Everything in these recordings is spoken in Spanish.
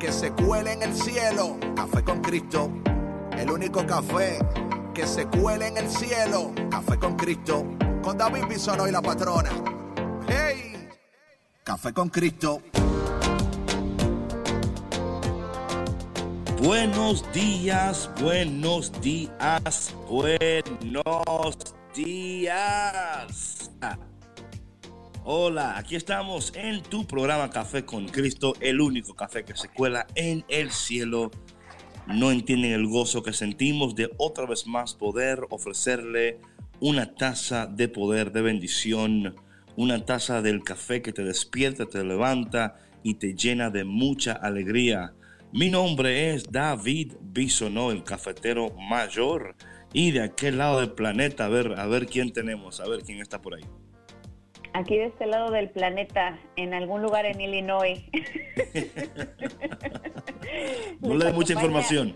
que se cuele en el cielo. Café con Cristo, el único café que se cuele en el cielo. Café con Cristo, con David Bisono y la patrona. ¡Hey! Café con Cristo. Buenos días, buenos días, buenos días. Hola, aquí estamos en tu programa Café con Cristo, el único café que se cuela en el cielo. No entienden el gozo que sentimos de otra vez más poder ofrecerle una taza de poder, de bendición, una taza del café que te despierta, te levanta y te llena de mucha alegría. Mi nombre es David Bisonó, el cafetero mayor. Y de aquel lado del planeta, a ver, a ver quién tenemos, a ver quién está por ahí. Aquí de este lado del planeta, en algún lugar en Illinois. no le dé mucha información.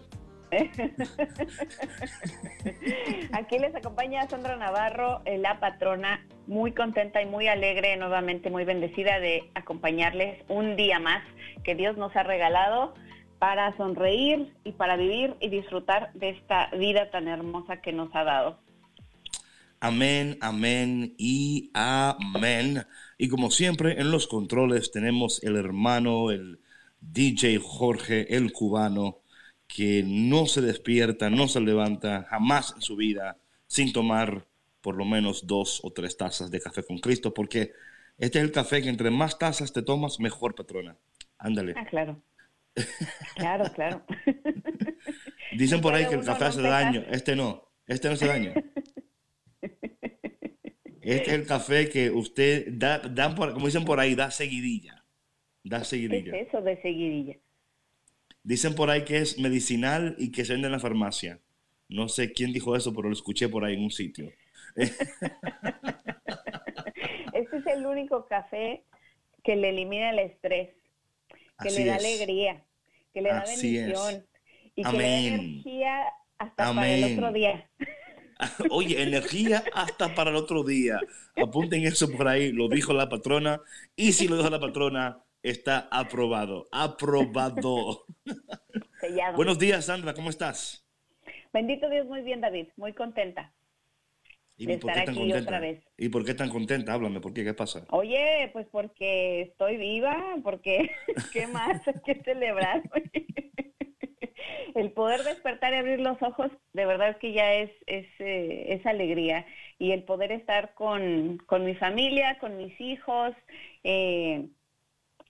Aquí les acompaña Sandra Navarro, eh, la patrona, muy contenta y muy alegre, nuevamente muy bendecida de acompañarles un día más que Dios nos ha regalado para sonreír y para vivir y disfrutar de esta vida tan hermosa que nos ha dado. Amén, amén y amén. Y como siempre, en los controles tenemos el hermano, el DJ Jorge, el cubano, que no se despierta, no se levanta jamás en su vida sin tomar por lo menos dos o tres tazas de café con Cristo, porque este es el café que entre más tazas te tomas, mejor, patrona. Ándale. Ah, claro. Claro, claro. Dicen por ahí que el café hace daño. Este no. Este no hace daño. Este es el café que usted da, como dicen por ahí, da seguidilla. Da seguidilla. ¿Qué es eso de seguidilla? Dicen por ahí que es medicinal y que se vende en la farmacia. No sé quién dijo eso, pero lo escuché por ahí en un sitio. este es el único café que le elimina el estrés, que le da alegría, que le da bendición y que le da energía hasta para el otro día. Oye, energía hasta para el otro día. Apunten eso por ahí, lo dijo la patrona. Y si lo dijo la patrona, está aprobado. Aprobado. Buenos días, Sandra, ¿cómo estás? Bendito Dios, muy bien, David, muy contenta. ¿Y de estar aquí otra vez. ¿Y por qué tan contenta? Háblame, ¿por qué? ¿Qué pasa? Oye, pues porque estoy viva, porque ¿qué más que celebrar? el poder despertar y abrir los ojos, de verdad es que ya es, es, eh, alegría. Y el poder estar con, mi familia, con mis hijos, eh,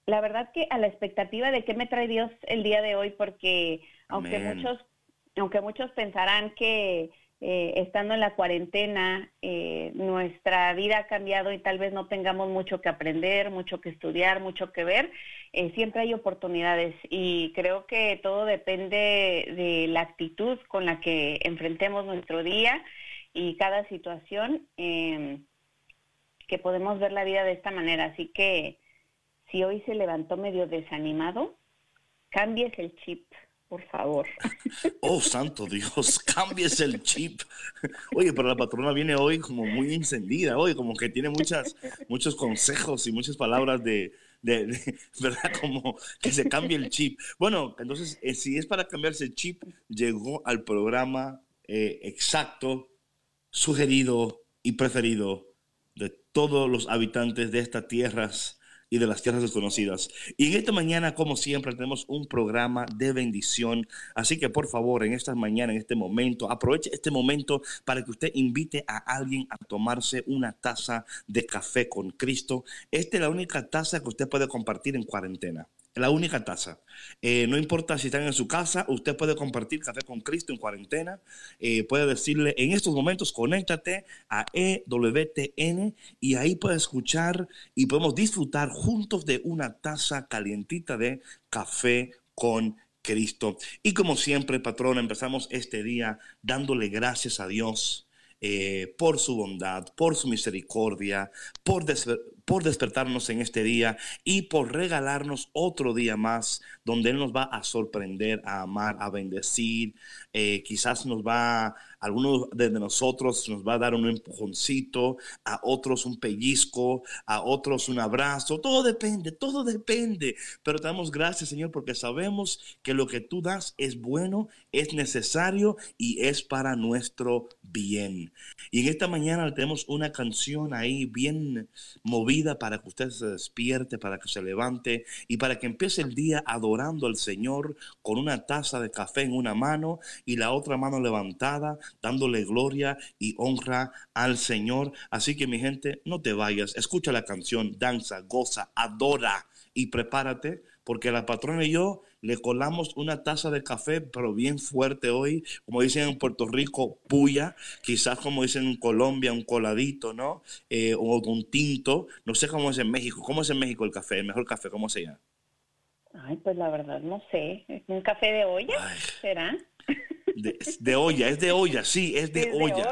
la verdad que a la expectativa de qué me trae Dios el día de hoy, porque aunque muchos, aunque muchos pensarán que eh, estando en la cuarentena, eh, nuestra vida ha cambiado y tal vez no tengamos mucho que aprender, mucho que estudiar, mucho que ver, eh, siempre hay oportunidades y creo que todo depende de la actitud con la que enfrentemos nuestro día y cada situación, em, que podemos ver la vida de esta manera. Así que si hoy se levantó medio desanimado, cambies el chip por favor. Oh, santo Dios, cambies el chip. Oye, pero la patrona viene hoy como muy encendida, hoy como que tiene muchas, muchos consejos y muchas palabras de, ¿verdad? Como que se cambie el chip. Bueno, entonces, eh, si es para cambiarse el chip, llegó al programa eh, exacto, sugerido y preferido de todos los habitantes de estas tierras y de las tierras desconocidas. Y esta mañana, como siempre, tenemos un programa de bendición. Así que por favor, en esta mañana, en este momento, aproveche este momento para que usted invite a alguien a tomarse una taza de café con Cristo. Esta es la única taza que usted puede compartir en cuarentena la única taza. Eh, no importa si están en su casa, usted puede compartir café con Cristo en cuarentena. Eh, puede decirle en estos momentos, conéctate a EWTN y ahí puede escuchar y podemos disfrutar juntos de una taza calientita de café con Cristo. Y como siempre, patrón, empezamos este día dándole gracias a Dios eh, por su bondad, por su misericordia, por, por despertarnos en este día y por regalarnos otro día más donde Él nos va a sorprender, a amar, a bendecir. Eh, quizás nos va, algunos de nosotros nos va a dar un empujoncito, a otros un pellizco, a otros un abrazo. Todo depende, todo depende. Pero te damos gracias, Señor, porque sabemos que lo que tú das es bueno, es necesario y es para nuestro bien. Y en esta mañana tenemos una canción ahí bien movida para que usted se despierte, para que se levante y para que empiece el día adorando al Señor con una taza de café en una mano y la otra mano levantada, dándole gloria y honra al Señor. Así que mi gente, no te vayas, escucha la canción, danza, goza, adora y prepárate porque la patrona y yo le colamos una taza de café, pero bien fuerte hoy, como dicen en Puerto Rico, puya, quizás como dicen en Colombia, un coladito, ¿no? Eh, o un tinto, no sé cómo es en México, ¿cómo es en México el café, el mejor café, cómo se llama? Ay, pues la verdad no sé, ¿un café de olla? ¿Será? De, olla, es de olla, sí, es de, olla.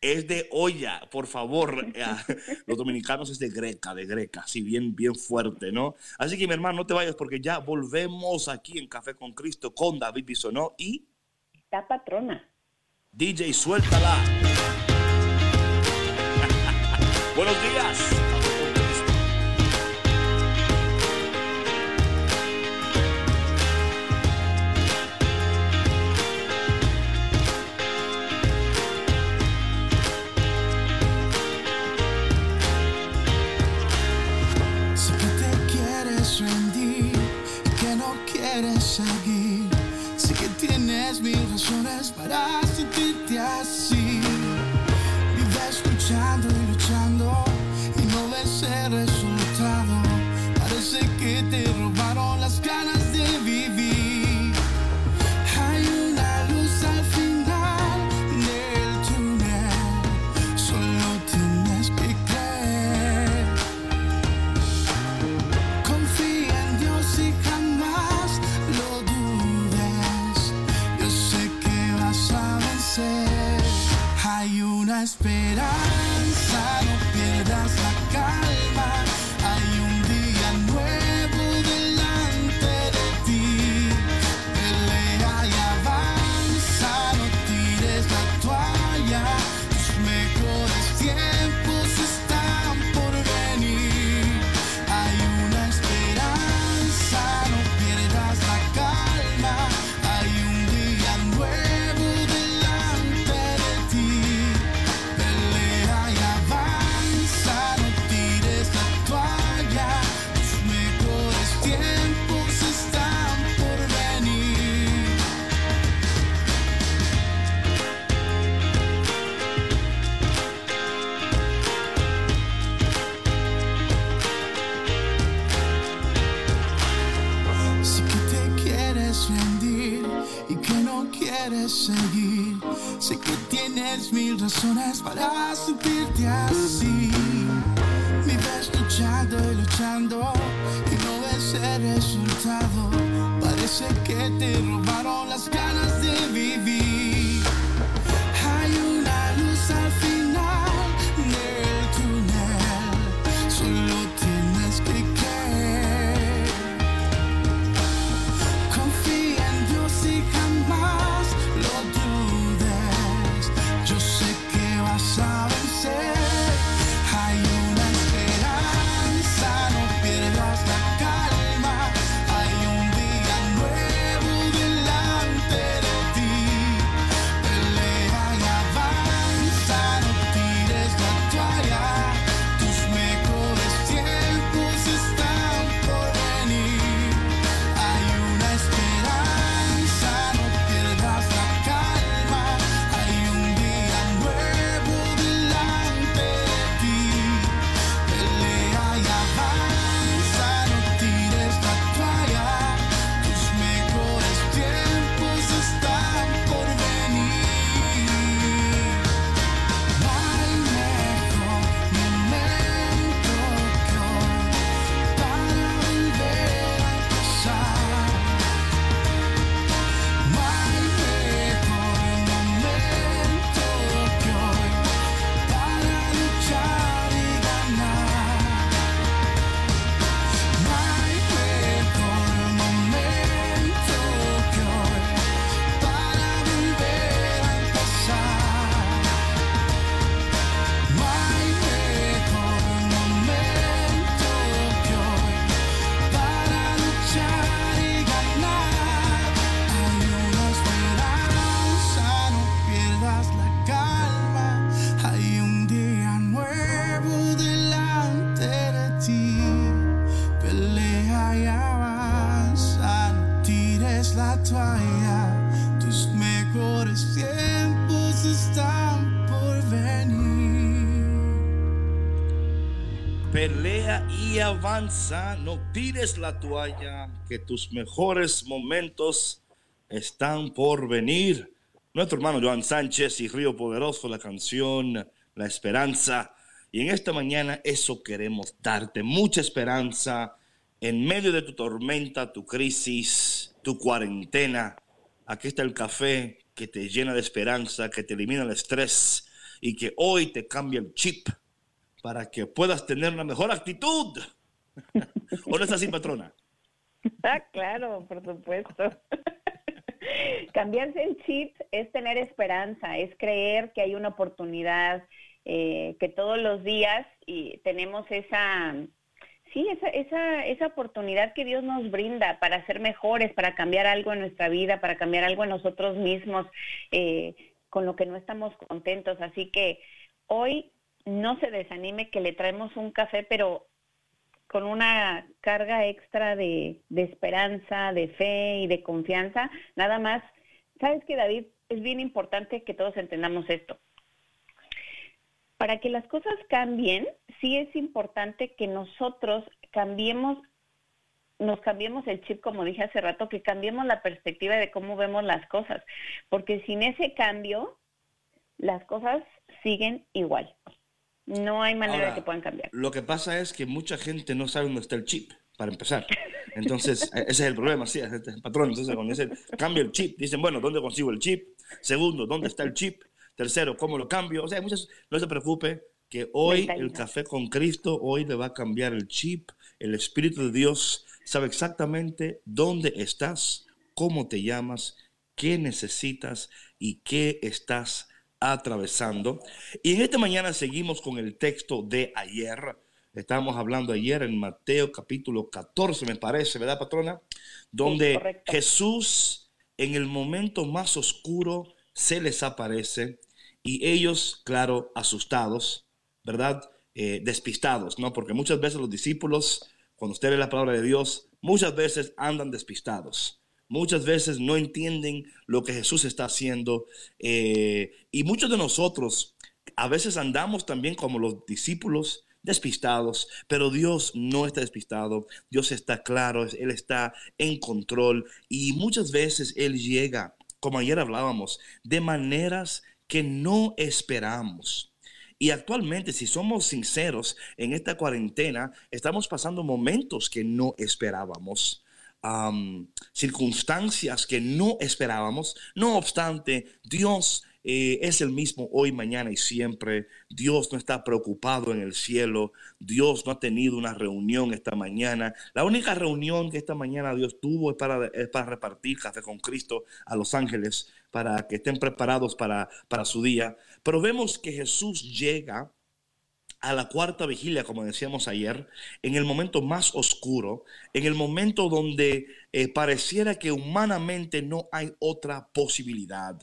Es de olla, por favor. Eh, los dominicanos es de greca, de greca, así bien, bien fuerte, ¿no? Así que mi hermano, no te vayas porque ya volvemos aquí en Café con Cristo con David Bisonó y... La patrona. DJ, suéltala. Buenos días. Sentirte así. Vives luchando y luchando y no ves el resultado. Parece que te robaron las ganas de vivir. Avanza, no tires la toalla, que tus mejores momentos están por venir. Nuestro hermano Joan Sánchez y Río Poderoso, la canción La Esperanza. Y en esta mañana eso queremos darte, mucha esperanza en medio de tu tormenta, tu crisis, tu cuarentena. Aquí está el café que te llena de esperanza, que te elimina el estrés y que hoy te cambia el chip para que puedas tener una mejor actitud. ¿O no es así, patrona? Ah, claro, por supuesto. Cambiarse el chip es tener esperanza, es creer que hay una oportunidad, eh, que todos los días y tenemos esa, sí, esa, esa, esa oportunidad que Dios nos brinda para ser mejores, para cambiar algo en nuestra vida, para cambiar algo en nosotros mismos, eh, con lo que no estamos contentos. Así que hoy no se desanime que le traemos un café, pero con una carga extra de, esperanza, de fe y de confianza. Nada más, sabes que David, es bien importante que todos entendamos esto. Para que las cosas cambien, sí es importante que nosotros cambiemos, nos cambiemos el chip, como dije hace rato, que cambiemos la perspectiva de cómo vemos las cosas, porque sin ese cambio, las cosas siguen igual. No hay manera de que puedan cambiar. Lo que pasa es que mucha gente no sabe dónde está el chip, para empezar. Entonces, ese es el problema, sí, el patrón. Entonces, cuando dice cambio el chip, dicen, bueno, ¿dónde consigo el chip? Segundo, ¿dónde está el chip? Tercero, ¿cómo lo cambio? O sea, muchas, no se preocupe, que hoy el café con Cristo, hoy le va a cambiar el chip. El Espíritu de Dios sabe exactamente dónde estás, cómo te llamas, qué necesitas y qué estás atravesando. Y en esta mañana seguimos con el texto de ayer. Estábamos hablando ayer en Mateo capítulo 14, me parece, ¿verdad, patrona? Donde Jesús en el momento más oscuro se les aparece y ellos, claro, asustados, ¿verdad? Eh, despistados, ¿no? Porque muchas veces los discípulos, cuando usted lee la palabra de Dios, muchas veces andan despistados muchas veces no entienden lo que Jesús está haciendo eh, y muchos de nosotros a veces andamos también como los discípulos despistados, pero Dios no está despistado, Dios está claro, Él está en control y muchas veces Él llega, como ayer hablábamos, de maneras que no esperamos. Y actualmente, si somos sinceros, en esta cuarentena estamos pasando momentos que no esperábamos circunstancias que no esperábamos. No obstante, Dios eh, es el mismo hoy, mañana y siempre. Dios no está preocupado en el cielo. Dios no ha tenido una reunión esta mañana. La única reunión que esta mañana Dios tuvo es para, repartir café con Cristo a los ángeles, para que estén preparados para, para su día. Pero vemos que Jesús llega a la cuarta vigilia, como decíamos ayer, en el momento más oscuro, en el momento donde eh, pareciera que humanamente no hay otra posibilidad.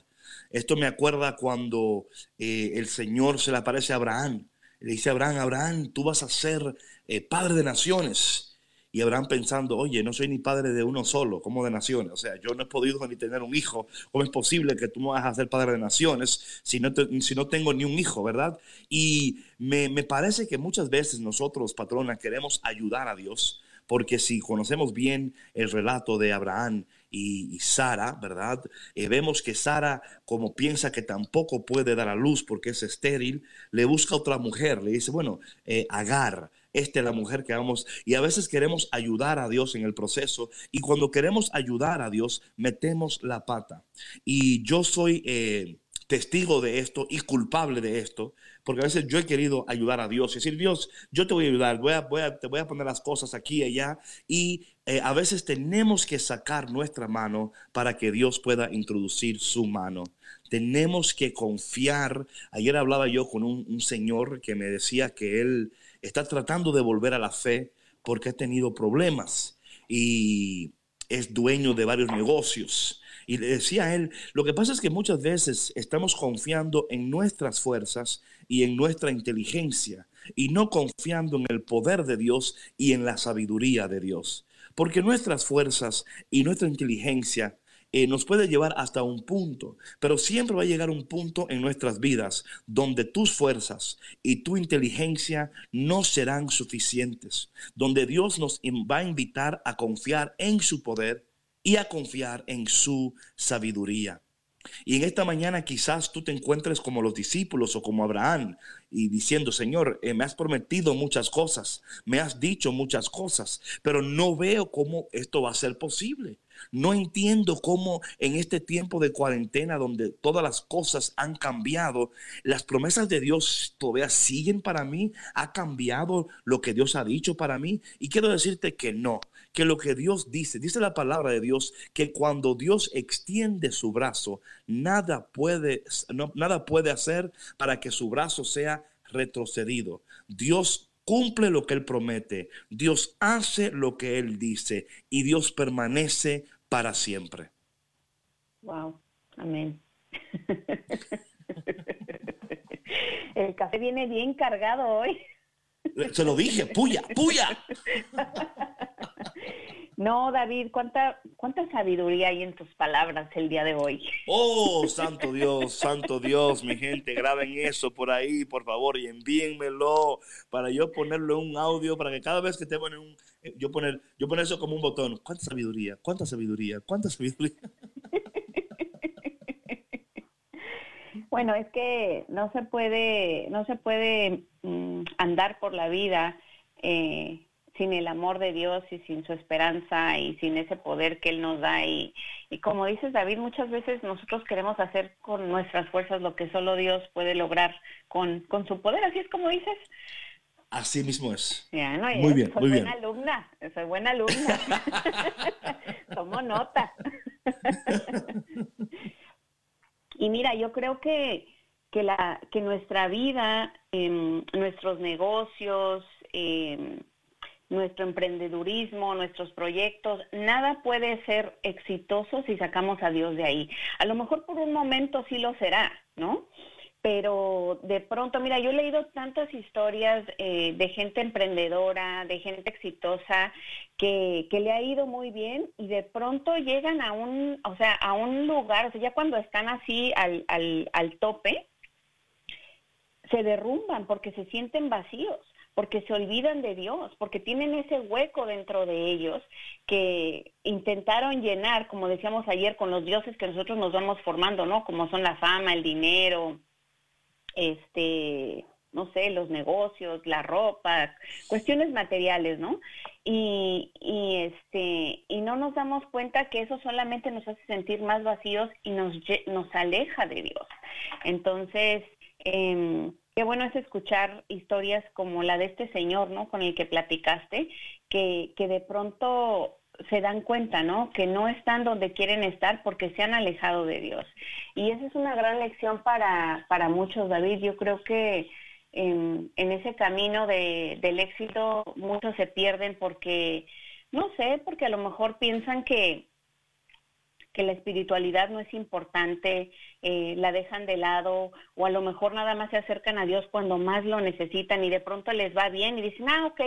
Esto me acuerda cuando eh, el Señor se le aparece a Abraham. Le dice Abraham, Abraham, tú vas a ser eh, padre de naciones y habrán pensando, oye, no soy ni padre de uno solo, como de naciones. O sea, yo no he podido ni tener un hijo. ¿Cómo es posible que tú no vas a ser padre de naciones si no, si no tengo ni un hijo, verdad? Y me, parece que muchas veces nosotros, patronas, queremos ayudar a Dios, porque si conocemos bien el relato de Abraham y, Sara, ¿verdad? Eh, vemos que Sara, como piensa que tampoco puede dar a luz porque es estéril, le busca otra mujer, le dice, bueno, eh, Agar esta es la mujer que vamos, y a veces queremos ayudar a Dios en el proceso, y cuando queremos ayudar a Dios, metemos la pata. Y yo soy eh, testigo de esto y culpable de esto, porque a veces yo he querido ayudar a Dios, y decir, Dios, yo te voy a ayudar, voy a, voy a, te voy a poner las cosas aquí y allá, y eh, a veces tenemos que sacar nuestra mano para que Dios pueda introducir su mano. Tenemos que confiar. Ayer hablaba yo con un señor que me decía que él está tratando de volver a la fe porque ha tenido problemas y es dueño de varios negocios. Y le decía a él, lo que pasa es que muchas veces estamos confiando en nuestras fuerzas y en nuestra inteligencia y no confiando en el poder de Dios y en la sabiduría de Dios. Porque nuestras fuerzas y nuestra inteligencia eh, nos puede llevar hasta un punto, pero siempre va a llegar un punto en nuestras vidas donde tus fuerzas y tu inteligencia no serán suficientes, donde Dios nos va a invitar a confiar en su poder y a confiar en su sabiduría. Y en esta mañana quizás tú te encuentres como los discípulos o como Abraham y diciendo, Señor, eh, me has prometido muchas cosas, me has dicho muchas cosas, pero no veo cómo esto va a ser posible. No entiendo cómo en este tiempo de cuarentena donde todas las cosas han cambiado, las promesas de Dios todavía siguen para mí. ¿Ha cambiado lo que Dios ha dicho para mí? Y quiero decirte que no, que lo que Dios dice, dice la palabra de Dios, que cuando Dios extiende su brazo, nada puede, nada puede hacer para que su brazo sea retrocedido. Dios cumple lo que Él promete, Dios hace lo que Él dice y Dios permanece para siempre. Wow, amén. El café viene bien cargado hoy. Se lo dije, puya, puya. No, David, ¿cuánta, cuánta sabiduría hay en tus palabras el día de hoy. Oh, santo Dios, santo Dios, mi gente, graben eso por ahí, por favor, y envíenmelo para yo ponerlo en un audio, para que cada vez que te ponen un, eh, yo poner, yo poner eso como un botón. ¿Cuánta sabiduría? ¿Cuánta sabiduría? ¿Cuánta sabiduría? Bueno, es que no se puede, no se puede mm, andar por la vida eh, sin el amor de Dios y sin su esperanza y sin ese poder que Él nos da. Y, y como dices, David, muchas veces nosotros queremos hacer con nuestras fuerzas lo que solo Dios puede lograr con, con su poder. Así es como dices. Así mismo es. muy bien, soy buena alumna, soy buena alumna. Tomo nota. y mira, yo creo que, que, la, que nuestra vida, em, nuestros negocios, eh, nuestro emprendedurismo, nuestros proyectos, nada puede ser exitoso si sacamos a Dios de ahí. A lo mejor por un momento sí lo será, ¿no? Pero de pronto, mira, yo he leído tantas historias eh, de gente emprendedora, de gente exitosa, que, que, le ha ido muy bien y de pronto llegan a un, o sea, a un lugar, o sea, ya cuando están así al, al, al tope, se derrumban porque se sienten vacíos porque se olvidan de Dios, porque tienen ese hueco dentro de ellos que intentaron llenar, como decíamos ayer, con los dioses que nosotros nos vamos formando, ¿no? Como son la fama, el dinero, este, no sé, los negocios, la ropa, cuestiones materiales, ¿no? Y, y, este, y no nos damos cuenta que eso solamente nos hace sentir más vacíos y nos, nos aleja de Dios. Entonces, eh, Qué bueno es escuchar historias como la de este señor, ¿no? Con el que platicaste, que, que de pronto se dan cuenta, ¿no? Que no están donde quieren estar porque se han alejado de Dios. Y esa es una gran lección para, para muchos, David. Yo creo que en, en ese camino de, del éxito muchos se pierden porque, no sé, porque a lo mejor piensan que, que la espiritualidad no es importante, eh, la dejan de lado o a lo mejor nada más se acercan a Dios cuando más lo necesitan y de pronto les va bien y dicen, ah, ok,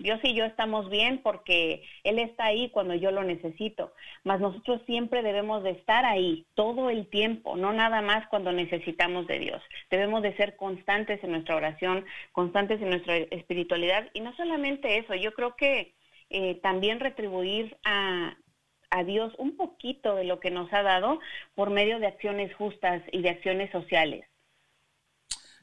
Dios y yo estamos bien porque Él está ahí cuando yo lo necesito. Mas nosotros siempre debemos de estar ahí todo el tiempo, no nada más cuando necesitamos de Dios. Debemos de ser constantes en nuestra oración, constantes en nuestra espiritualidad y no solamente eso, yo creo que eh, también retribuir a, a Dios un poquito de lo que nos ha dado por medio de acciones justas y de acciones sociales.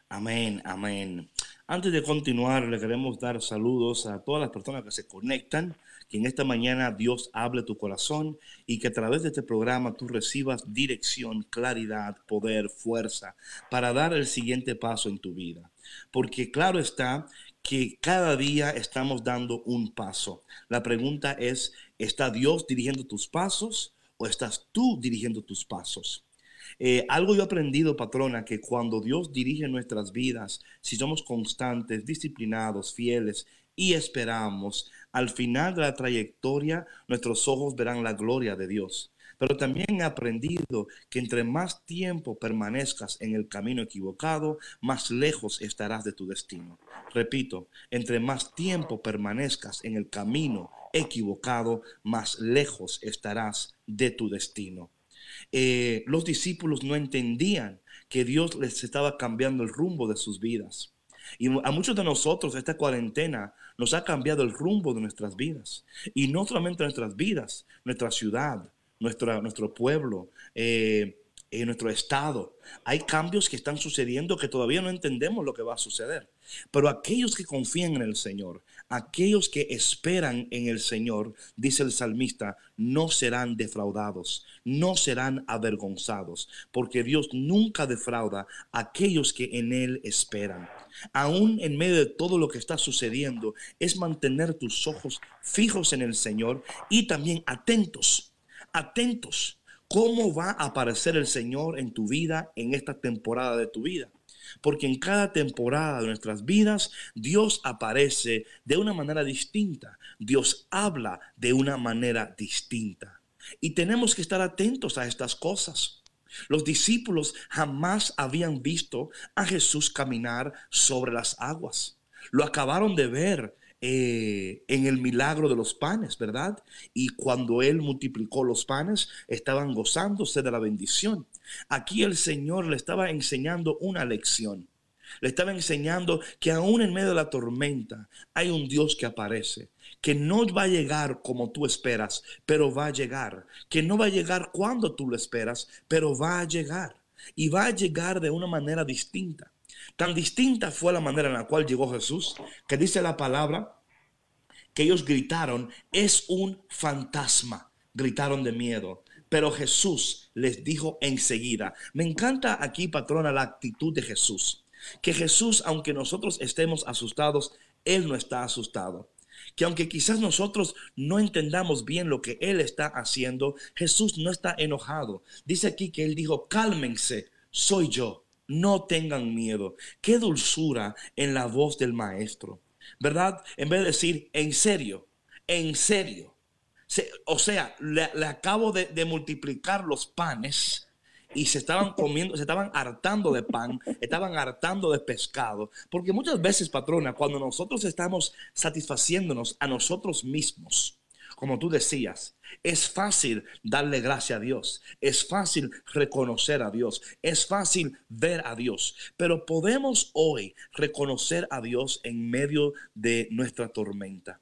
Amén, amén. Antes de continuar, le queremos dar saludos a todas las personas que se conectan, que en esta mañana Dios hable tu corazón y que a través de este programa tú recibas dirección, claridad, poder, fuerza para dar el siguiente paso en tu vida. Porque claro está que cada día estamos dando un paso. La pregunta es, ¿está Dios dirigiendo tus pasos o estás tú dirigiendo tus pasos? Eh, algo yo he aprendido, patrona, que cuando Dios dirige nuestras vidas, si somos constantes, disciplinados, fieles y esperamos, al final de la trayectoria nuestros ojos verán la gloria de Dios. Pero también he aprendido que entre más tiempo permanezcas en el camino equivocado, más lejos estarás de tu destino. Repito, entre más tiempo permanezcas en el camino equivocado, más lejos estarás de tu destino. eh, los discípulos no entendían que Dios les estaba cambiando el rumbo de sus vidas. Y a muchos de nosotros esta cuarentena nos ha cambiado el rumbo de nuestras vidas. Y no solamente nuestras vidas, nuestra ciudad, nuestra, nuestro pueblo, eh, en nuestro estado. Hay cambios que están sucediendo que todavía no entendemos lo que va a suceder. Pero aquellos que confían en el Señor, aquellos que esperan en el Señor, dice el salmista, no serán defraudados, no serán avergonzados, porque Dios nunca defrauda a aquellos que en Él esperan. Aún en medio de todo lo que está sucediendo, es mantener tus ojos fijos en el Señor y también atentos, atentos cómo va a aparecer el Señor en tu vida en esta temporada de tu vida. Porque en cada temporada de nuestras vidas Dios aparece de una manera distinta. Dios habla de una manera distinta. Y tenemos que estar atentos a estas cosas. Los discípulos jamás habían visto a Jesús caminar sobre las aguas. Lo acabaron de ver eh, en el milagro de los panes, ¿verdad? Y cuando Él multiplicó los panes, estaban gozándose de la bendición. Aquí el Señor le estaba enseñando una lección. Le estaba enseñando que aún en medio de la tormenta hay un Dios que aparece, que no va a llegar como tú esperas, pero va a llegar, que no va a llegar cuando tú lo esperas, pero va a llegar. Y va a llegar de una manera distinta. Tan distinta fue la manera en la cual llegó Jesús, que dice la palabra que ellos gritaron, es un fantasma. Gritaron de miedo. Pero Jesús les dijo enseguida, me encanta aquí, patrona, la actitud de Jesús. Que Jesús, aunque nosotros estemos asustados, Él no está asustado. Que aunque quizás nosotros no entendamos bien lo que Él está haciendo, Jesús no está enojado. Dice aquí que Él dijo, cálmense, soy yo no tengan miedo. Qué dulzura en la voz del maestro, ¿verdad? En vez de decir, en serio, en serio. o sea, le, acabo de, multiplicar los panes y se estaban comiendo, se estaban hartando de pan, estaban hartando de pescado. Porque muchas veces, patrona, cuando nosotros estamos satisfaciéndonos a nosotros mismos, como tú decías, es fácil darle gracia a Dios, es fácil reconocer a Dios, es fácil ver a Dios, pero podemos hoy reconocer a Dios en medio de nuestra tormenta.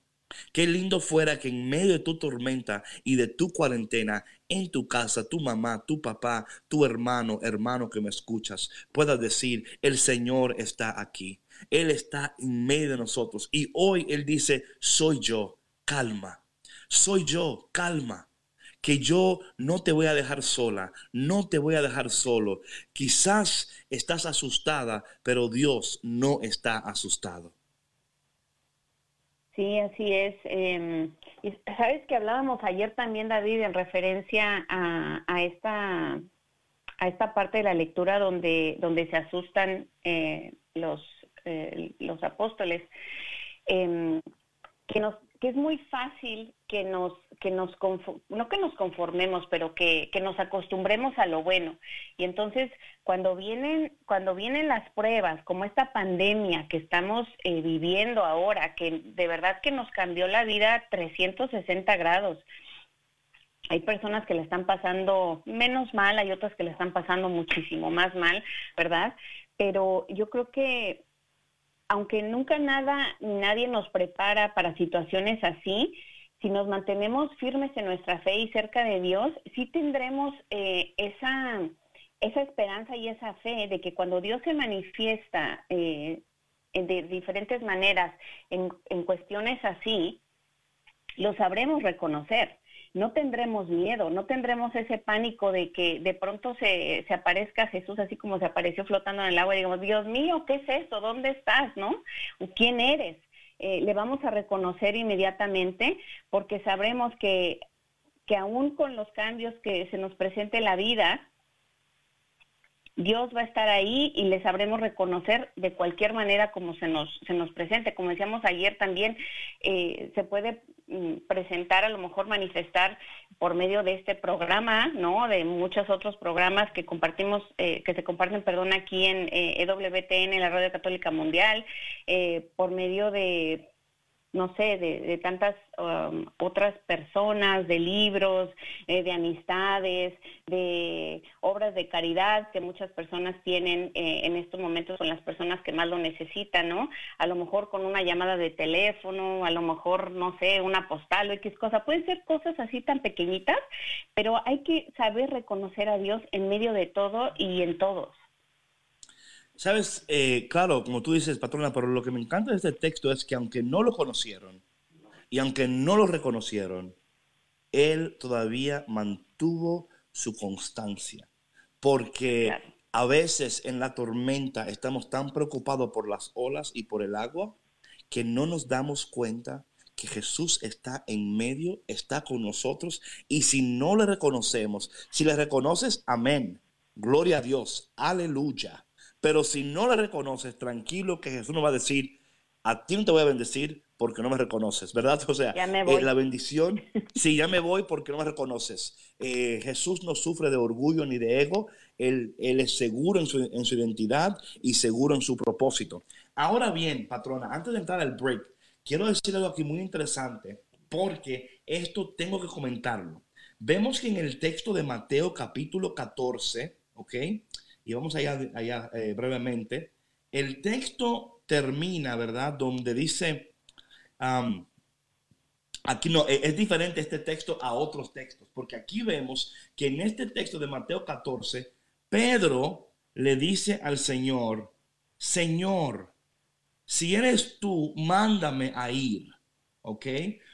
Qué lindo fuera que en medio de tu tormenta y de tu cuarentena, en tu casa, tu mamá, tu papá, tu hermano, hermano que me escuchas, puedas decir, el Señor está aquí. Él está en medio de nosotros. Y hoy Él dice, soy yo, calma soy yo, calma, que yo no te voy a dejar sola, no te voy a dejar solo. Quizás estás asustada, pero Dios no está asustado. Sí, así es. Em, sabes que hablábamos ayer también, David, en referencia a, esta a esta parte de la lectura donde donde se asustan eh, los eh, los apóstoles, em, que es muy fácil que nos, que nos no que nos conformemos, pero que, que, nos acostumbremos a lo bueno. Y entonces, cuando vienen, cuando vienen las pruebas, como esta pandemia que estamos eh, viviendo ahora, que de verdad que nos cambió la vida 360 grados. Hay personas que le están pasando menos mal, hay otras que le están pasando muchísimo más mal, ¿verdad? Pero yo creo que aunque nunca nada ni nadie nos prepara para situaciones así, si nos mantenemos firmes en nuestra fe y cerca de Dios, sí tendremos eh, esa, esa esperanza y esa fe de que cuando Dios se manifiesta eh, de diferentes maneras en, en cuestiones así, lo sabremos reconocer no tendremos miedo, no tendremos ese pánico de que de pronto se, se, aparezca Jesús así como se apareció flotando en el agua y digamos, Dios mío, ¿qué es eso? ¿Dónde estás? ¿No? ¿Quién eres? Eh, le vamos a reconocer inmediatamente porque sabremos que, que aún con los cambios que se nos presente en la vida, Dios va a estar ahí y le sabremos reconocer de cualquier manera como se nos, se nos presente. Como decíamos ayer también, eh, se puede mm, presentar, a lo mejor manifestar por medio de este programa, ¿no? De muchos otros programas que compartimos, eh, que se comparten, perdón, aquí en eh, EWTN, la Radio Católica Mundial, por medio de no sé, de, tantas um, otras personas, de libros, eh, de amistades, de obras de caridad que muchas personas tienen eh, en estos momentos con las personas que más lo necesitan, ¿no? A lo mejor con una llamada de teléfono, a lo mejor, no sé, una postal o X cosa. Pueden ser cosas así tan pequeñitas, pero hay que saber reconocer a Dios en medio de todo y en todos. Sabes, eh, claro, como tú dices, patrona, pero lo que me encanta de este texto es que aunque no lo conocieron y aunque no lo reconocieron, él todavía mantuvo su constancia. Porque a veces en la tormenta estamos tan preocupados por las olas y por el agua que no nos damos cuenta que Jesús está en medio, está con nosotros. Y si no le reconocemos, si le reconoces, amén, gloria a Dios, aleluya pero si no le reconoces, tranquilo que Jesús nos va a decir, a ti no te voy a bendecir porque no me reconoces, ¿verdad? O sea, eh, la bendición, sí, ya me voy porque no me reconoces. Eh, Jesús no sufre de orgullo ni de ego, él, él es seguro en su, en su, identidad y seguro en su propósito. Ahora bien, patrona, antes de entrar al break, quiero decir algo aquí muy interesante porque esto tengo que comentarlo. Vemos que en el texto de Mateo capítulo 14, ¿ok? Y vamos allá, allá eh, brevemente. El texto termina, ¿verdad? Donde dice, aquí no, e, es diferente este texto a otros textos, porque aquí vemos que en este texto de Mateo 14, Pedro le dice al Señor, Señor, si eres tú, mándame a ir, ¿ok?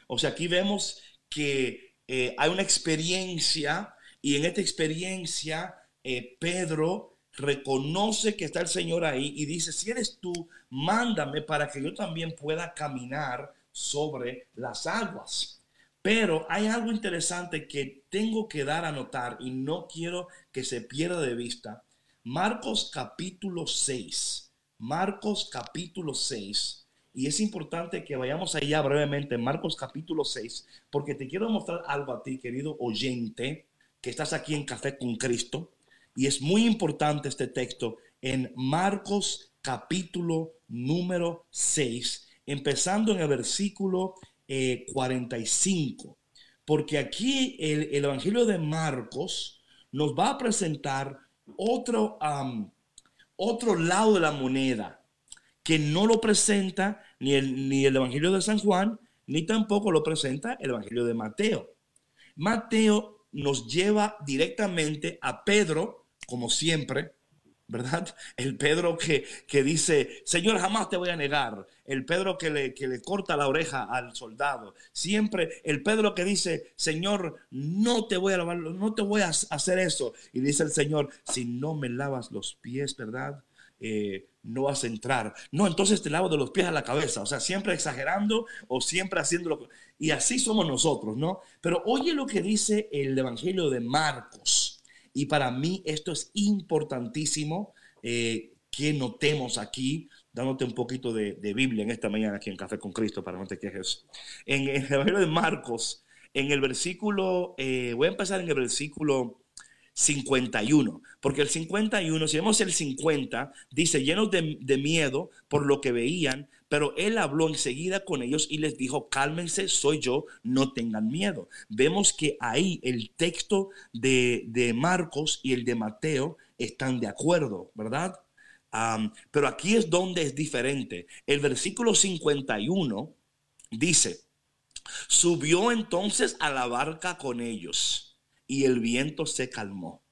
O sea, aquí vemos que eh, hay una experiencia y en esta experiencia eh, Pedro reconoce que está el Señor ahí y dice, si eres tú, mándame para que yo también pueda caminar sobre las aguas. Pero hay algo interesante que tengo que dar a notar y no quiero que se pierda de vista. Marcos capítulo 6. Marcos capítulo 6. Y es importante que vayamos allá brevemente, Marcos capítulo 6, porque te quiero mostrar algo a ti, querido oyente, que estás aquí en Café con Cristo y es muy importante este texto en Marcos capítulo número 6, empezando en el versículo 45. Eh, Porque aquí el, Evangelio de Marcos nos va a presentar otro, otro lado de la moneda que no lo presenta ni el, ni el Evangelio de San Juan, ni tampoco lo presenta el Evangelio de Mateo. Mateo nos lleva directamente a Pedro, como siempre, ¿verdad? El Pedro que, que, dice, Señor, jamás te voy a negar. El Pedro que le, que le corta la oreja al soldado. Siempre el Pedro que dice, Señor, no te voy a lavar, no te voy a hacer eso. Y dice el Señor, si no me lavas los pies, ¿verdad? Eh, no vas a entrar. No, entonces te lavo de los pies a la cabeza. O sea, siempre exagerando o siempre haciéndolo. Y así somos nosotros, ¿no? Pero oye lo que dice el Evangelio de Marcos. Y para mí esto es importantísimo eh, que notemos aquí, dándote un poquito de, Biblia en esta mañana aquí en Café con Cristo, para no te quejes. En, el Evangelio de Marcos, en el versículo, eh, voy a empezar en el versículo 51, porque el 51, si vemos el 50, dice llenos de, de miedo por lo que veían, pero él habló enseguida con ellos y les dijo, cálmense, soy yo, no tengan miedo. Vemos que ahí el texto de, Marcos y el de Mateo están de acuerdo, ¿verdad? pero aquí es donde es diferente. El versículo 51 dice, subió entonces a la barca con ellos y el viento se calmó.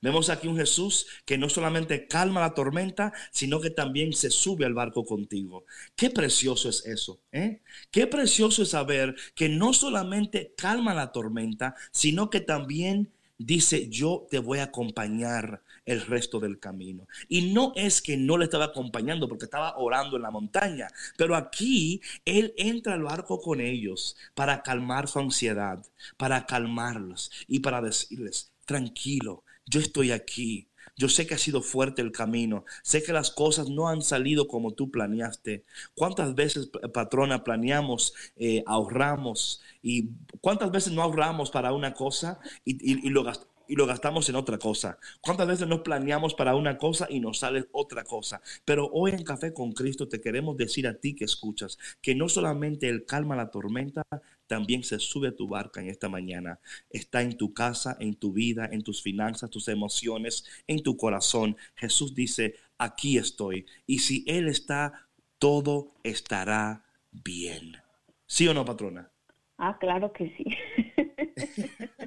Vemos aquí un Jesús que no solamente calma la tormenta, sino que también se sube al barco contigo. Qué precioso es eso. ¿eh? Qué precioso es saber que no solamente calma la tormenta, sino que también dice, yo te voy a acompañar el resto del camino. Y no es que no le estaba acompañando porque estaba orando en la montaña, pero aquí él entra al barco con ellos para calmar su ansiedad, para calmarlos y para decirles, tranquilo, yo estoy aquí. Yo sé que ha sido fuerte el camino. Sé que las cosas no han salido como tú planeaste. ¿Cuántas veces, patrona, planeamos, eh, ahorramos? ¿Y cuántas veces no ahorramos para una cosa y, lo, y lo gastamos en otra cosa. ¿Cuántas veces nos planeamos para una cosa y nos sale otra cosa? Pero hoy en Café con Cristo te queremos decir a ti que escuchas que no solamente Él calma la tormenta, también se sube a tu barca en esta mañana. Está en tu casa, en tu vida, en tus finanzas, tus emociones, en tu corazón. Jesús dice, aquí estoy. Y si Él está, todo estará bien. ¿Sí o no, patrona? Ah, claro que sí.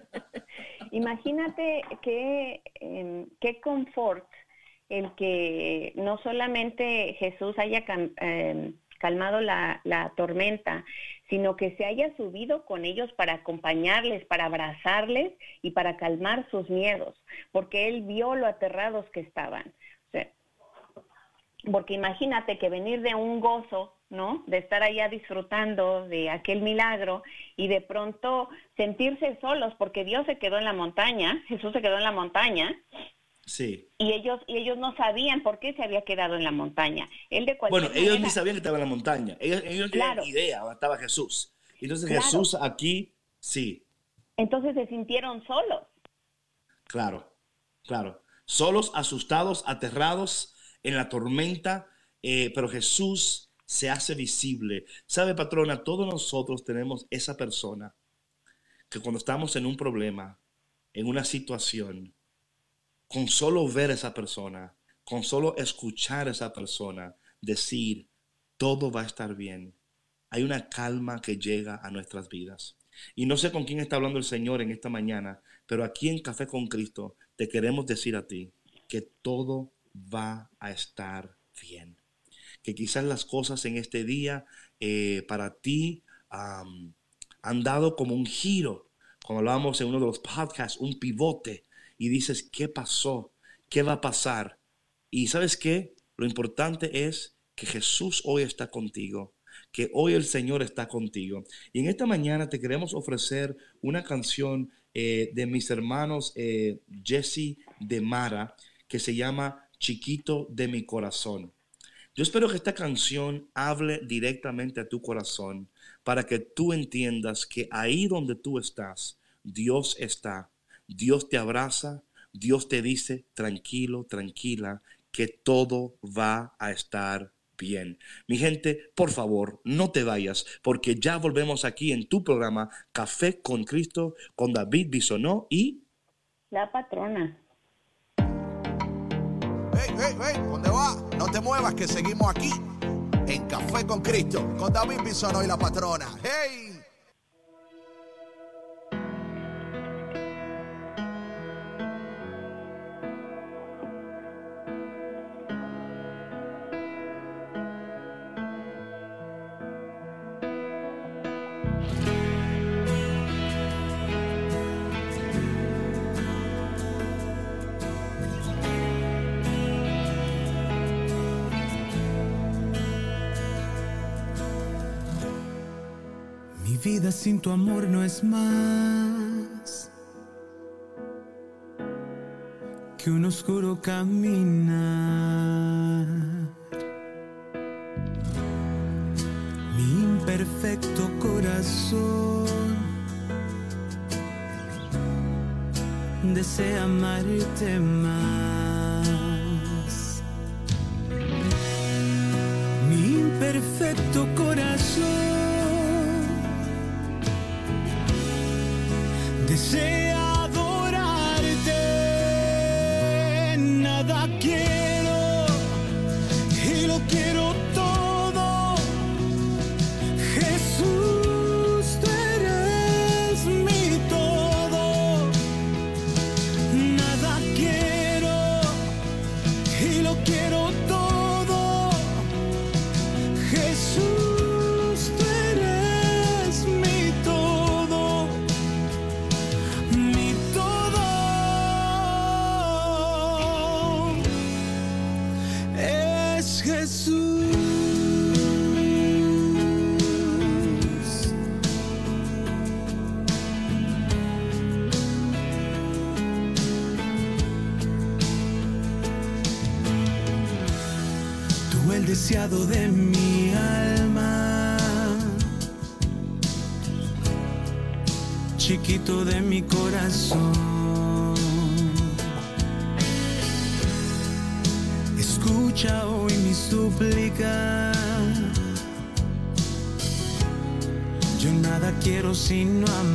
Imagínate qué, em, qué confort el que no solamente Jesús haya em, calmado la, la, tormenta, sino que se haya subido con ellos para acompañarles, para abrazarles y para calmar sus miedos, porque Él vio lo aterrados que estaban. porque imagínate que venir de un gozo ¿no? De estar allá disfrutando de aquel milagro y de pronto sentirse solos porque Dios se quedó en la montaña, Jesús se quedó en la montaña. Sí. Y ellos, y ellos no sabían por qué se había quedado en la montaña. Él de bueno, ellos ni sabían que estaba en la montaña. Ellos, no tenían idea estaba Jesús. Entonces Jesús aquí, sí. Entonces se sintieron solos. Claro, claro. Solos, asustados, aterrados en la tormenta, eh, pero Jesús se hace visible. ¿Sabe, patrona? Todos nosotros tenemos esa persona que cuando estamos en un problema, en una situación, con solo ver a esa persona, con solo escuchar a esa persona, decir, todo va a estar bien. Hay una calma que llega a nuestras vidas. Y no sé con quién está hablando el Señor en esta mañana, pero aquí en Café con Cristo te queremos decir a ti que todo va a estar bien que quizás las cosas en este día eh, para ti han dado como un giro. Como hablábamos en uno de los podcasts, un pivote. Y dices, ¿qué pasó? ¿Qué va a pasar? Y sabes qué? Lo importante es que Jesús hoy está contigo que hoy el Señor está contigo. Y en esta mañana te queremos ofrecer una canción eh, de mis hermanos eh, Jesse de Mara que se llama Chiquito de mi corazón. Yo espero que esta canción hable directamente a tu corazón para que tú entiendas que ahí donde tú estás, Dios está. Dios te abraza, Dios te dice, tranquilo, tranquila, que todo va a estar bien. Mi gente, por favor, no te vayas, porque ya volvemos aquí en tu programa Café con Cristo, con David Bisonó y... La patrona. Hey, hey, ¿dónde va? No te muevas que seguimos aquí en Café con Cristo con David Bisono y la patrona. Hey. Sin tu amor no es más que un oscuro caminar. Mi imperfecto corazón desea amarte más. Mi imperfecto desea adorarte, quiero sino amarte.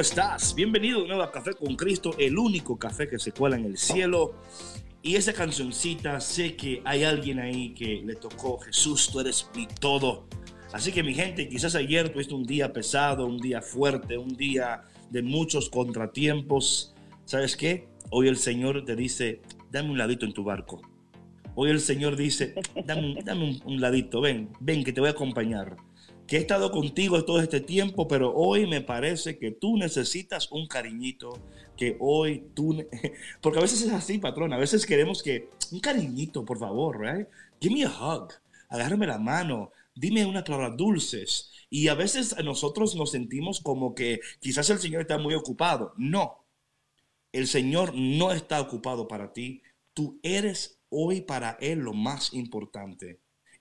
¿Cómo estás? Bienvenido de nuevo a Café con Cristo, el único café que se cuela en el cielo. Y esa cancioncita, sé que hay alguien ahí que le tocó, Jesús, tú eres mi todo. Así que mi gente, quizás ayer tuviste un día pesado, un día fuerte, un día de muchos contratiempos. ¿Sabes qué? Hoy el Señor te dice, dame un ladito en tu barco. Hoy el Señor dice, dame, un, un ladito, ven, ven que te voy a acompañar que he estado contigo todo este tiempo, pero hoy me parece que tú necesitas un cariñito, que hoy tú... Porque a veces es así, patrón, a veces queremos que... Un cariñito, por favor, right? Give me a hug, agárrame la mano, dime unas palabras dulces. Y a veces nosotros nos sentimos como que quizás el Señor está muy ocupado. No, el Señor no está ocupado para ti. Tú eres hoy para Él lo más importante.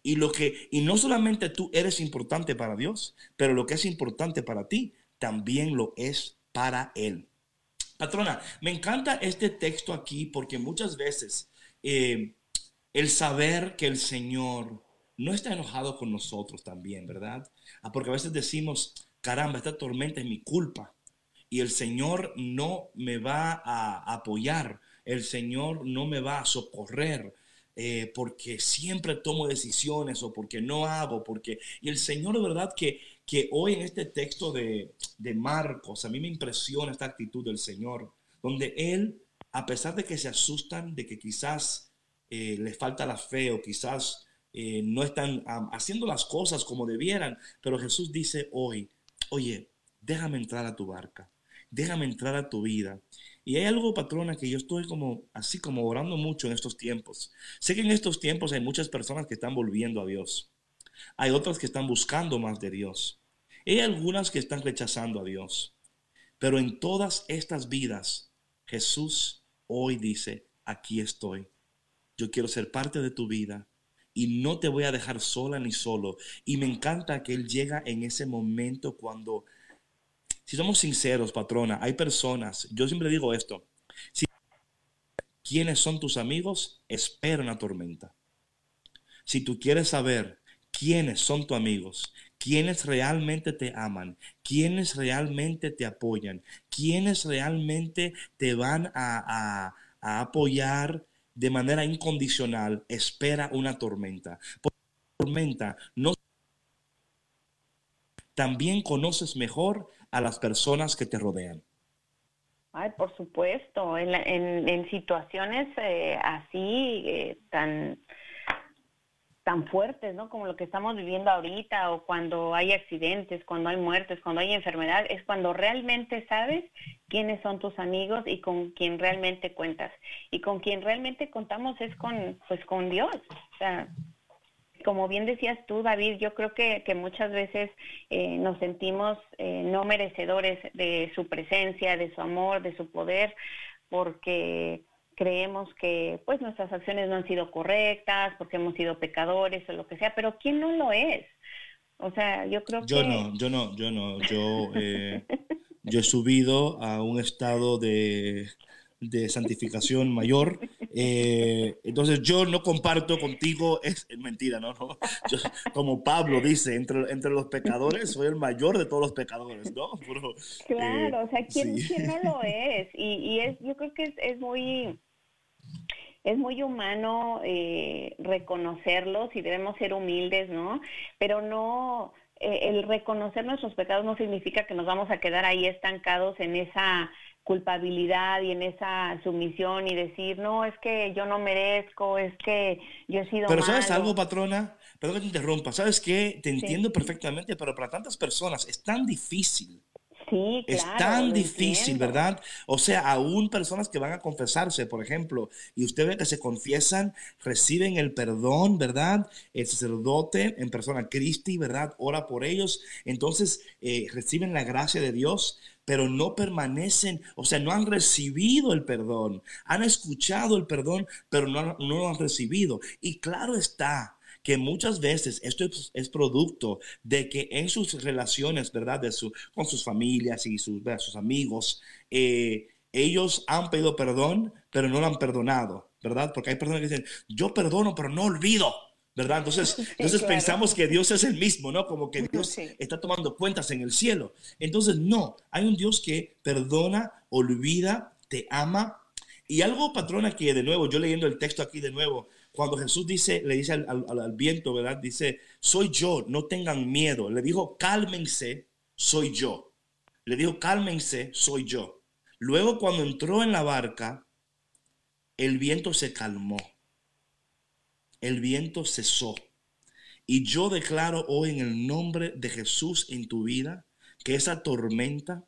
Y, lo que, y no solamente tú eres importante para Dios, pero lo que es importante para ti también lo es para Él. Patrona, me encanta este texto aquí porque muchas veces eh, el saber que el Señor no está enojado con nosotros también, ¿verdad? Ah, porque a veces decimos, caramba, esta tormenta es mi culpa y el Señor no me va a apoyar, el Señor no me va a socorrer, eh, porque siempre tomo decisiones o porque no hago, porque... Y el Señor de verdad que, que hoy en este texto de, de Marcos, a mí me impresiona esta actitud del Señor, donde Él, a pesar de que se asustan, de que quizás eh, les falta la fe o quizás eh, no están haciendo las cosas como debieran, pero Jesús dice hoy, oye, déjame entrar a tu barca, déjame entrar a tu vida. Y hay algo, patrona, que yo estoy como así como orando mucho en estos tiempos. Sé que en estos tiempos hay muchas personas que están volviendo a Dios. Hay otras que están buscando más de Dios. Hay algunas que están rechazando a Dios. Pero en todas estas vidas, Jesús hoy dice, aquí estoy. Yo quiero ser parte de tu vida y no te voy a dejar sola ni solo. Y me encanta que Él llega en ese momento cuando si somos sinceros, patrona, hay personas, yo siempre digo esto, si quiénes son tus amigos, espera una tormenta. Si tú quieres saber quiénes son tus amigos, quiénes realmente te aman, quiénes realmente te apoyan, quiénes realmente te van a, apoyar de manera incondicional, espera una tormenta. Porque la tormenta no también conoces mejor a las personas que te rodean. Ay, por supuesto, en, en, situaciones eh, así, eh, tan, tan fuertes, ¿no? Como lo que estamos viviendo ahorita o cuando hay accidentes, cuando hay muertes, cuando hay enfermedad, es cuando realmente sabes quiénes son tus amigos y con quién realmente cuentas. Y con quien realmente contamos es con, pues, con Dios. O sea, como bien decías tú, David, yo creo que, que muchas veces eh, nos sentimos eh, no merecedores de su presencia, de su amor, de su poder, porque creemos que pues nuestras acciones no han sido correctas, porque hemos sido pecadores o lo que sea, pero ¿quién no lo es? O sea, yo creo yo que... Yo no, yo no, yo no, yo, eh, yo he subido a un estado de, de santificación mayor. Eh, entonces yo no comparto contigo, es, mentira, ¿no? no como Pablo dice, entre, entre los pecadores soy el mayor de todos los pecadores, ¿no? claro, o sea, ¿quién, ¿quién, no lo es? Y, y es, yo creo que es, es muy es muy humano eh, reconocerlos y debemos ser humildes, ¿no? Pero no, eh, el reconocer nuestros pecados no significa que nos vamos a quedar ahí estancados en esa culpabilidad y en esa sumisión y decir, no, es que yo no merezco, es que yo he sido... Pero ¿sabes algo, patrona? Perdón que te interrumpa, ¿sabes qué? Te entiendo perfectamente, pero para tantas personas es tan difícil es tan difícil, ¿verdad? O sea, aún personas que van a confesarse, por ejemplo, y usted ve que se confiesan, reciben el perdón, ¿verdad? El sacerdote en persona, Cristi, ¿verdad? Ora por ellos. Entonces, eh, reciben la gracia de Dios, pero no permanecen, o sea, no han recibido el perdón. Han escuchado el perdón, pero no, no lo han recibido. Y claro está, que muchas veces esto es, producto de que en sus relaciones, ¿verdad? De su, con sus familias y sus, sus amigos, eh, ellos han pedido perdón, pero no lo han perdonado, ¿verdad? Porque hay personas que dicen, yo perdono, pero no olvido. ¿Verdad? Entonces, entonces pensamos que Dios es el mismo, ¿no? Como que Dios está tomando cuentas en el cielo. Entonces, no, hay un Dios que perdona, olvida, te ama. Y algo, patrona, que de nuevo, yo leyendo el texto aquí de nuevo, cuando Jesús dice, le dice al, viento, ¿verdad? Dice, soy yo, no tengan miedo. Le dijo, cálmense, soy yo. Le dijo, cálmense, soy yo. Luego cuando entró en la barca, el viento se calmó. El viento cesó. Y yo declaro hoy en el nombre de Jesús en tu vida que esa tormenta,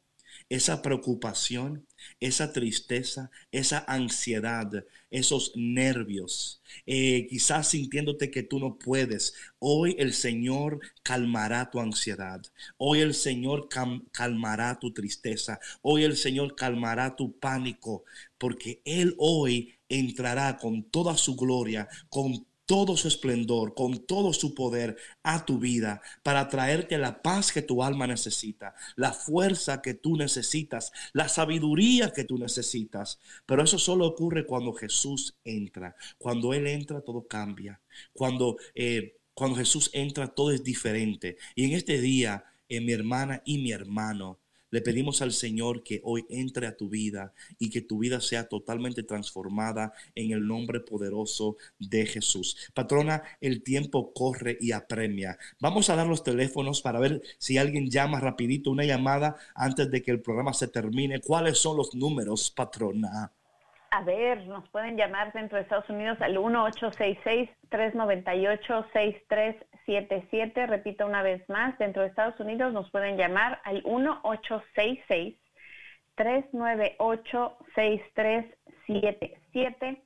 esa preocupación, esa tristeza, esa ansiedad, esos nervios, eh, quizás sintiéndote que tú no puedes. Hoy el Señor calmará tu ansiedad. Hoy el Señor calmará tu tristeza. Hoy el Señor calmará tu pánico, porque Él hoy entrará con toda su gloria, con todo su esplendor, con todo su poder a tu vida para traerte la paz que tu alma necesita, la fuerza que tú necesitas, la sabiduría que tú necesitas. Pero eso solo ocurre cuando Jesús entra. Cuando Él entra, todo cambia. Cuando, eh, cuando Jesús entra, todo es diferente. Y en este día, eh, mi hermana y mi hermano, le pedimos al Señor que hoy entre a tu vida y que tu vida sea totalmente transformada en el nombre poderoso de Jesús. Patrona, el tiempo corre y apremia. Vamos a dar los teléfonos para ver si alguien llama rapidito una llamada antes de que el programa se termine. ¿Cuáles son los números, patrona? A ver, nos pueden llamar dentro de Estados Unidos al 1-866-398-6377. Repito una vez más, dentro de Estados Unidos nos pueden llamar al 1-866-398-6377.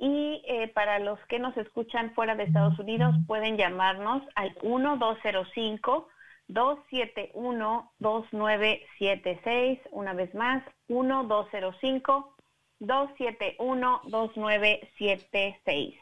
Y eh, para los que nos escuchan fuera de Estados Unidos, pueden llamarnos al 1205 271 2976. Una vez más, 1205 271-2976.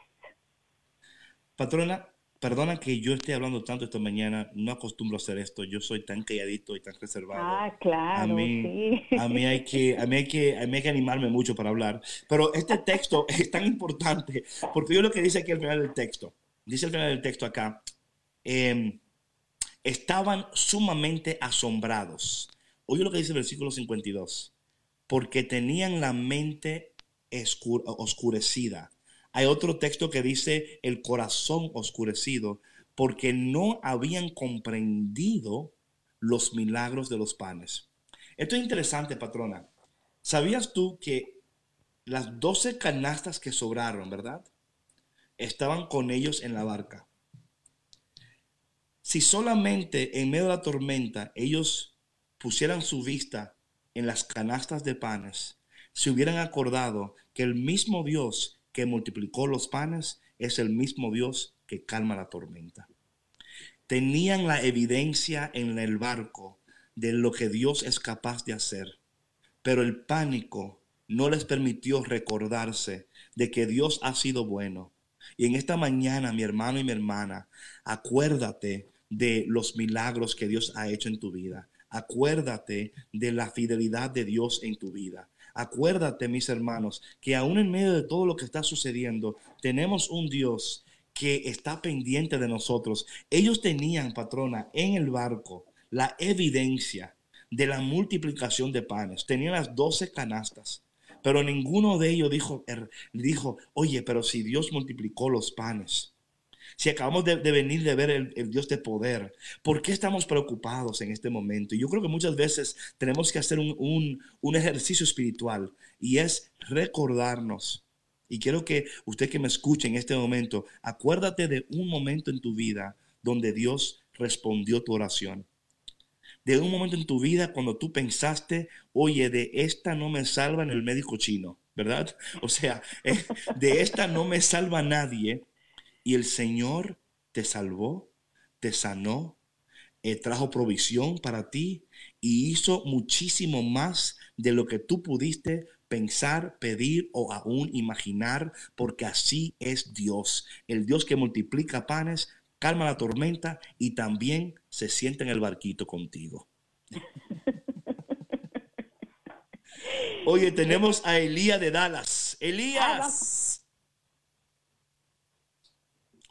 Patrona, perdona que yo esté hablando tanto esta mañana, no acostumbro a hacer esto, yo soy tan calladito y tan reservado. Ah, claro, a mí, A mí, hay que, a, mí hay que, a mí hay que animarme mucho para hablar, pero este texto es tan importante, porque yo lo que dice aquí al final del texto, dice al final del texto acá, em, estaban sumamente asombrados. Oye lo que dice el versículo 52 porque tenían la mente oscurecida. Hay otro texto que dice el corazón oscurecido, porque no habían comprendido los milagros de los panes. Esto es interesante, patrona. ¿Sabías tú que las doce canastas que sobraron, verdad? Estaban con ellos en la barca. Si solamente en medio de la tormenta ellos pusieran su vista en las canastas de panes, se hubieran acordado que el mismo Dios que multiplicó los panes es el mismo Dios que calma la tormenta. Tenían la evidencia en el barco de lo que Dios es capaz de hacer, pero el pánico no les permitió recordarse de que Dios ha sido bueno. Y en esta mañana, mi hermano y mi hermana, acuérdate de los milagros que Dios ha hecho en tu vida. Acuérdate de la fidelidad de Dios en tu vida. Acuérdate, mis hermanos, que aún en medio de todo lo que está sucediendo, tenemos un Dios que está pendiente de nosotros. Ellos tenían, patrona, en el barco la evidencia de la multiplicación de panes. Tenían las doce canastas, pero ninguno de ellos dijo, er, dijo, oye, pero si Dios multiplicó los panes, si acabamos de, venir de ver el, Dios de poder, ¿por qué estamos preocupados en este momento? Yo creo que muchas veces tenemos que hacer un, un ejercicio espiritual y es recordarnos. Y quiero que usted que me escuche en este momento, acuérdate de un momento en tu vida donde Dios respondió tu oración de un momento en tu vida cuando tú pensaste, oye, de esta no me salva en el médico chino, ¿verdad? O sea, eh, de esta no me salva nadie. Y el Señor te salvó, te sanó, eh, trajo provisión para ti y hizo muchísimo más de lo que tú pudiste pensar, pedir o aún imaginar, porque así es Dios. El Dios que multiplica panes calma la tormenta y también se sienta en el barquito contigo. Oye, tenemos a Elías de Dallas. Elías.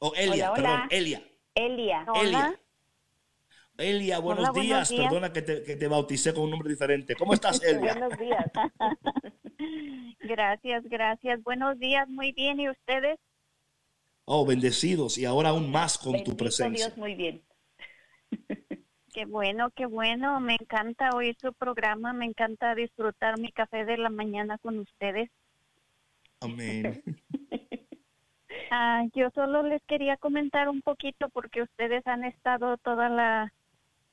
O Elia, perdón, Elia. Elia. Elia. Elia, buenos, días. Perdona que te, que te, bauticé con un nombre diferente. ¿Cómo estás, Elia? buenos días. gracias, gracias. Buenos días, muy bien. ¿Y ustedes? Oh, bendecidos y ahora aún más con tu presencia. Dios, muy bien. Qué bueno, qué bueno. Me encanta oír su programa. Me encanta disfrutar mi café de la mañana con ustedes. Amén. Ah, yo solo les quería comentar un poquito porque ustedes han estado toda la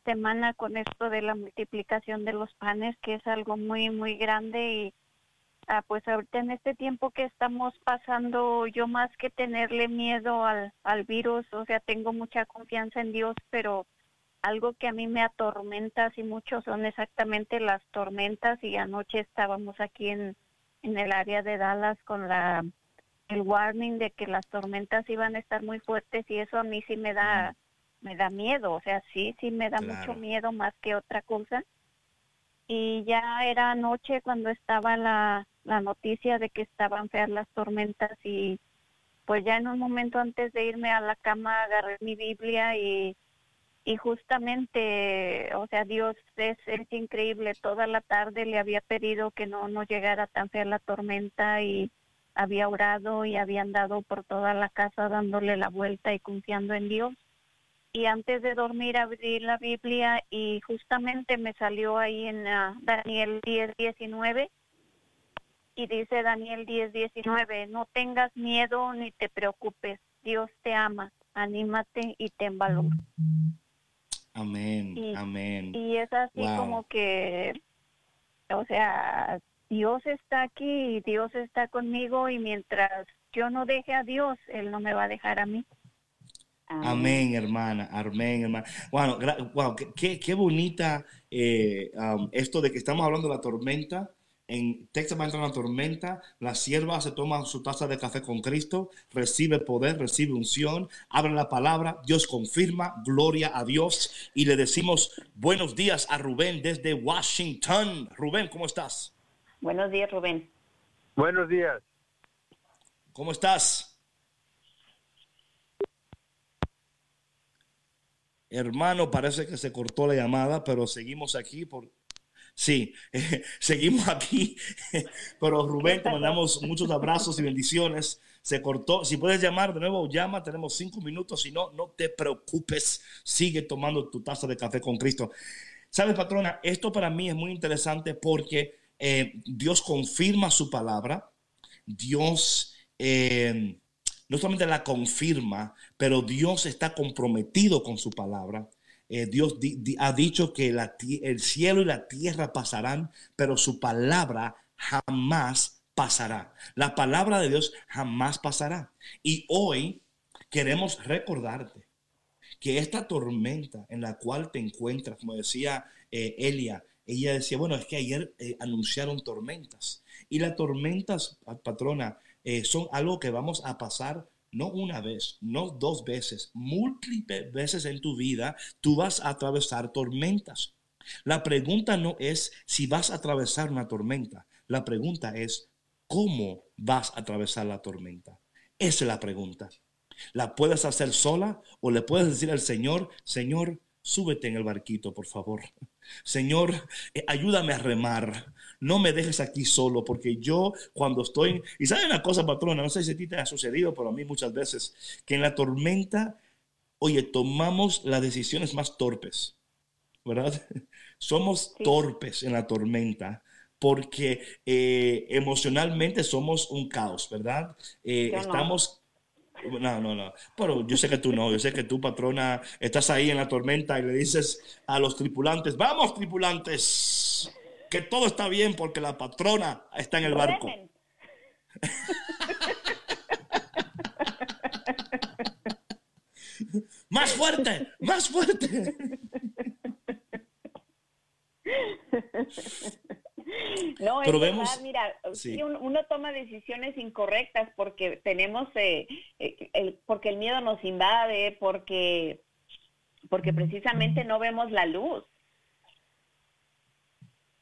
semana con esto de la multiplicación de los panes, que es algo muy, muy grande y Ah, pues ahorita en este tiempo que estamos pasando, yo más que tenerle miedo al, al virus, o sea, tengo mucha confianza en Dios, pero algo que a mí me atormenta así mucho son exactamente las tormentas y anoche estábamos aquí en, en el área de Dallas con la el warning de que las tormentas iban a estar muy fuertes y eso a mí sí me da me da miedo, o sea, sí, sí me da mucho miedo más que otra cosa. Y ya era noche cuando estaba la, la noticia de que estaban feas las tormentas y pues ya en un momento antes de irme a la cama agarré mi Biblia y, y justamente, o sea, Dios es, es increíble. Toda la tarde le había pedido que no, no llegara tan fea la tormenta y había orado y había andado por toda la casa dándole la vuelta y confiando en Dios. Y antes de dormir abrí la Biblia y justamente me salió ahí en uh, Daniel 10, 19 y dice Daniel 10:19, no tengas miedo ni te preocupes, Dios te ama, anímate y ten valor. Amén, amén. Y es así como que, o sea, Dios está aquí, Dios está conmigo y mientras yo no deje a Dios, Él no me va a dejar a mí. Amén, hermana, amén, hermana. Bueno, wow, qué, qué, bonita eh, esto de que estamos hablando de la tormenta en Texas va a entrar una tormenta, la sierva se toma su taza de café con Cristo, recibe poder, recibe unción, abre la palabra, Dios confirma, gloria a Dios. Y le decimos buenos días a Rubén desde Washington. Rubén, ¿cómo estás? Buenos días, Rubén. Buenos días. ¿Cómo estás? Hermano, parece que se cortó la llamada, pero seguimos aquí por, Sí, seguimos aquí, pero Rubén, te mandamos muchos abrazos y bendiciones. Se cortó, si puedes llamar de nuevo, llama, tenemos cinco minutos, si no, no te preocupes, sigue tomando tu taza de café con Cristo. Sabes, patrona, esto para mí es muy interesante porque eh, Dios confirma su palabra, Dios... Eh, no solamente la confirma, pero Dios está comprometido con su palabra. Eh, Dios ha dicho que el cielo y la tierra pasarán, pero su palabra jamás pasará. La palabra de Dios jamás pasará. Y hoy queremos recordarte que esta tormenta en la cual te encuentras, como decía Elia, ella decía, bueno, es que ayer eh, anunciaron tormentas. Y las tormentas, patrona, eh, son algo que vamos a pasar no una vez, no dos veces, múltiples veces en tu vida, tú vas a atravesar tormentas. La pregunta no es si vas a atravesar una tormenta, la pregunta es cómo vas a atravesar la tormenta. Esa es la pregunta. ¿La puedes hacer sola o le puedes decir al Señor, Señor, súbete en el barquito, por favor? Señor, eh, ayúdame a remar. No me dejes aquí solo, porque yo cuando estoy... Y sabe una cosa, patrona, no sé si a ti te ha sucedido, pero a mí muchas veces, que en la tormenta, oye, tomamos las decisiones más torpes, ¿verdad? Somos torpes en la tormenta porque eh, emocionalmente somos un caos, ¿verdad? Eh, estamos no, no, no. Pero yo sé que tú no. Yo sé que tú, patrona, estás ahí en la tormenta y le dices a los tripulantes, vamos, tripulantes, que todo está bien porque la patrona está en el barco. más fuerte, más fuerte. No, es verdad, mira, uno toma decisiones incorrectas porque tenemos, eh, eh, el, porque el miedo nos invade, porque, porque precisamente no vemos la luz.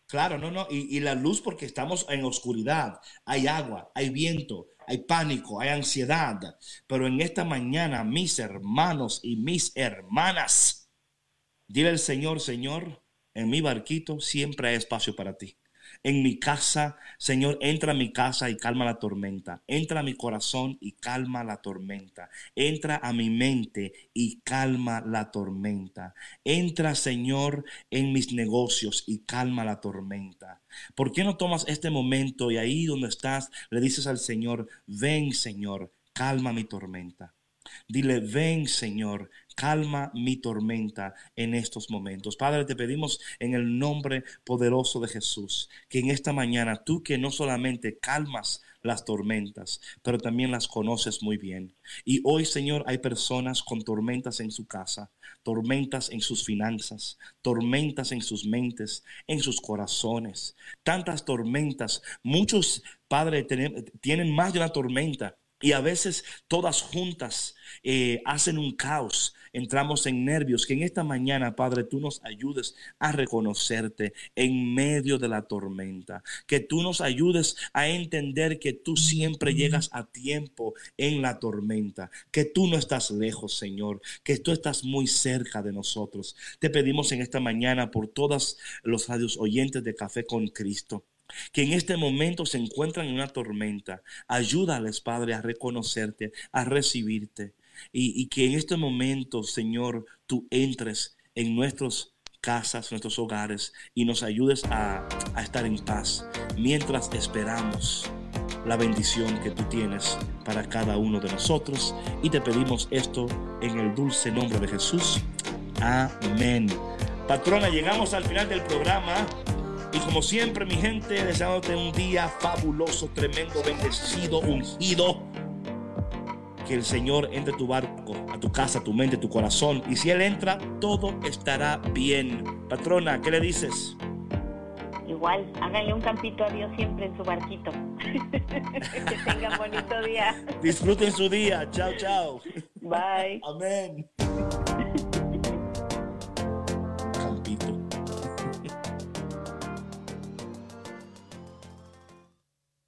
Claro, no, no, y, y, la luz porque estamos en oscuridad, hay agua, hay viento, hay pánico, hay ansiedad, pero en esta mañana, mis hermanos y mis hermanas, dile al Señor, Señor, en mi barquito siempre hay espacio para ti en mi casa. Señor, entra a mi casa y calma la tormenta. Entra a mi corazón y calma la tormenta. Entra a mi mente y calma la tormenta. Entra, Señor, en mis negocios y calma la tormenta. ¿Por qué no tomas este momento y ahí donde estás le dices al Señor, ven, Señor, calma mi tormenta? Dile, ven Señor, calma mi tormenta en estos momentos. Padre, te pedimos en el nombre poderoso de Jesús, que en esta mañana tú que no solamente calmas las tormentas, pero también las conoces muy bien. Y hoy, Señor, hay personas con tormentas en su casa, tormentas en sus finanzas, tormentas en sus mentes, en sus corazones, tantas tormentas. Muchos, Padre, tienen más de una tormenta y a veces todas juntas eh, hacen un caos, entramos en nervios. Que en esta mañana, Padre, tú nos ayudes a reconocerte en medio de la tormenta. Que tú nos ayudes a entender que tú siempre llegas a tiempo en la tormenta. Que tú no estás lejos, Señor. Que tú estás muy cerca de nosotros. Te pedimos en esta mañana por todos los radios oyentes de Café con Cristo que en este momento se encuentran en una tormenta. Ayúdales, Padre, a reconocerte, a recibirte. Y, que en este momento, Señor, tú entres en nuestras casas, nuestros hogares y nos ayudes a, a estar en paz mientras esperamos la bendición que tú tienes para cada uno de nosotros. Y te pedimos esto en el dulce nombre de Jesús. Amén. Patrona, llegamos al final del programa. Y como siempre, mi gente, deseándote un día fabuloso, tremendo, bendecido, ungido. Que el Señor entre tu barco, a tu casa, tu mente, tu corazón. Y si Él entra, todo estará bien. Patrona, ¿qué le dices? Igual, háganle un campito a Dios siempre en su barquito. que tengan bonito día. Disfruten su día. Chao, chao. Bye. Amén.